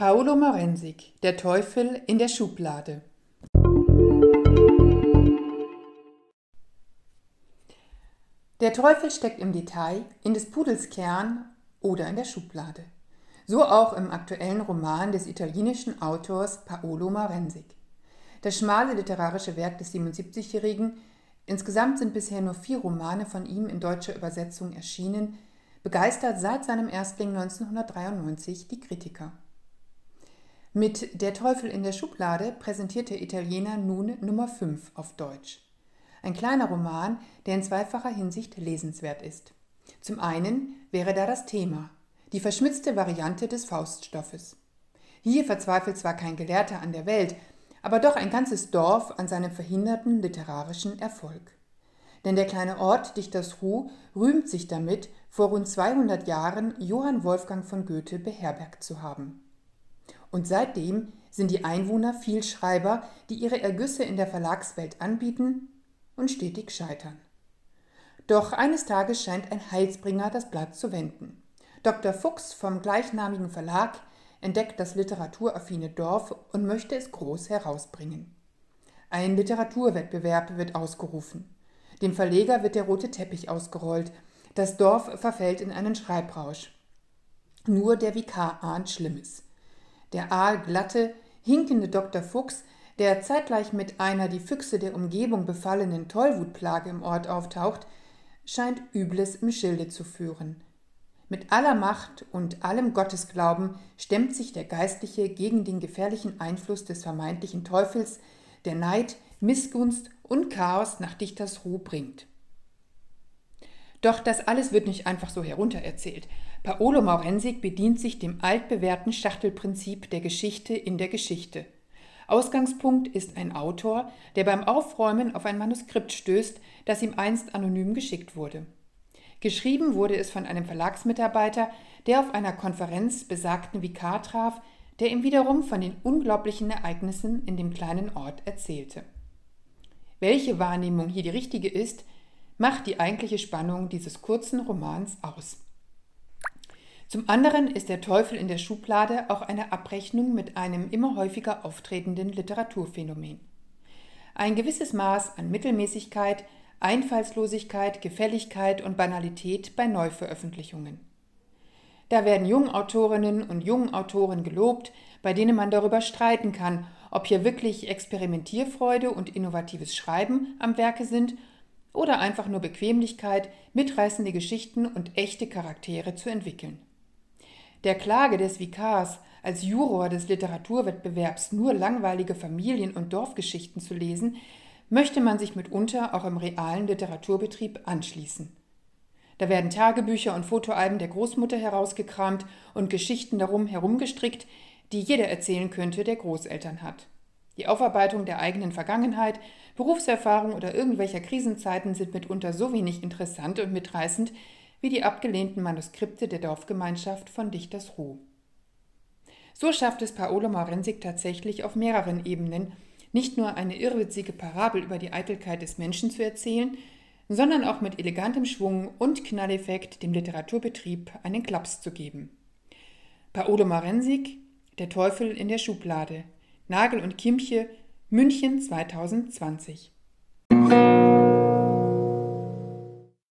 Paolo Morensik, Der Teufel in der Schublade. Der Teufel steckt im Detail, in des Pudels Kern oder in der Schublade. So auch im aktuellen Roman des italienischen Autors Paolo Morensik. Das schmale literarische Werk des 77-Jährigen, insgesamt sind bisher nur vier Romane von ihm in deutscher Übersetzung erschienen, begeistert seit seinem Erstling 1993 die Kritiker. Mit Der Teufel in der Schublade präsentiert der Italiener nun Nummer 5 auf Deutsch. Ein kleiner Roman, der in zweifacher Hinsicht lesenswert ist. Zum einen wäre da das Thema, die verschmitzte Variante des Fauststoffes. Hier verzweifelt zwar kein Gelehrter an der Welt, aber doch ein ganzes Dorf an seinem verhinderten literarischen Erfolg. Denn der kleine Ort Dichtersruh rühmt sich damit, vor rund 200 Jahren Johann Wolfgang von Goethe beherbergt zu haben. Und seitdem sind die Einwohner Vielschreiber, die ihre Ergüsse in der Verlagswelt anbieten und stetig scheitern. Doch eines Tages scheint ein Heilsbringer das Blatt zu wenden. Dr. Fuchs vom gleichnamigen Verlag entdeckt das literaturaffine Dorf und möchte es groß herausbringen. Ein Literaturwettbewerb wird ausgerufen. Dem Verleger wird der rote Teppich ausgerollt. Das Dorf verfällt in einen Schreibrausch. Nur der Vikar ahnt Schlimmes. Der aalglatte, hinkende Dr. Fuchs, der zeitgleich mit einer die Füchse der Umgebung befallenen Tollwutplage im Ort auftaucht, scheint Übles im Schilde zu führen. Mit aller Macht und allem Gottesglauben stemmt sich der Geistliche gegen den gefährlichen Einfluss des vermeintlichen Teufels, der Neid, Missgunst und Chaos nach Dichtersruh bringt. Doch das alles wird nicht einfach so heruntererzählt. Paolo Maurensik bedient sich dem altbewährten Schachtelprinzip der Geschichte in der Geschichte. Ausgangspunkt ist ein Autor, der beim Aufräumen auf ein Manuskript stößt, das ihm einst anonym geschickt wurde. Geschrieben wurde es von einem Verlagsmitarbeiter, der auf einer Konferenz besagten Vikar traf, der ihm wiederum von den unglaublichen Ereignissen in dem kleinen Ort erzählte. Welche Wahrnehmung hier die richtige ist, macht die eigentliche Spannung dieses kurzen Romans aus. Zum anderen ist der Teufel in der Schublade auch eine Abrechnung mit einem immer häufiger auftretenden Literaturphänomen. Ein gewisses Maß an Mittelmäßigkeit, Einfallslosigkeit, Gefälligkeit und Banalität bei Neuveröffentlichungen. Da werden Jungautorinnen und Jungautoren gelobt, bei denen man darüber streiten kann, ob hier wirklich Experimentierfreude und innovatives Schreiben am Werke sind oder einfach nur Bequemlichkeit, mitreißende Geschichten und echte Charaktere zu entwickeln. Der Klage des Vikars, als Juror des Literaturwettbewerbs nur langweilige Familien- und Dorfgeschichten zu lesen, möchte man sich mitunter auch im realen Literaturbetrieb anschließen. Da werden Tagebücher und Fotoalben der Großmutter herausgekramt und Geschichten darum herumgestrickt, die jeder erzählen könnte, der Großeltern hat. Die Aufarbeitung der eigenen Vergangenheit, Berufserfahrung oder irgendwelcher Krisenzeiten sind mitunter so wenig interessant und mitreißend wie die abgelehnten Manuskripte der Dorfgemeinschaft von Dichtersruh. So schafft es Paolo Maurensik tatsächlich auf mehreren Ebenen, nicht nur eine irrwitzige Parabel über die Eitelkeit des Menschen zu erzählen, sondern auch mit elegantem Schwung und Knalleffekt dem Literaturbetrieb einen Klaps zu geben. Paolo Marensik, Der Teufel in der Schublade, Nagel und Kimmche, München 2020.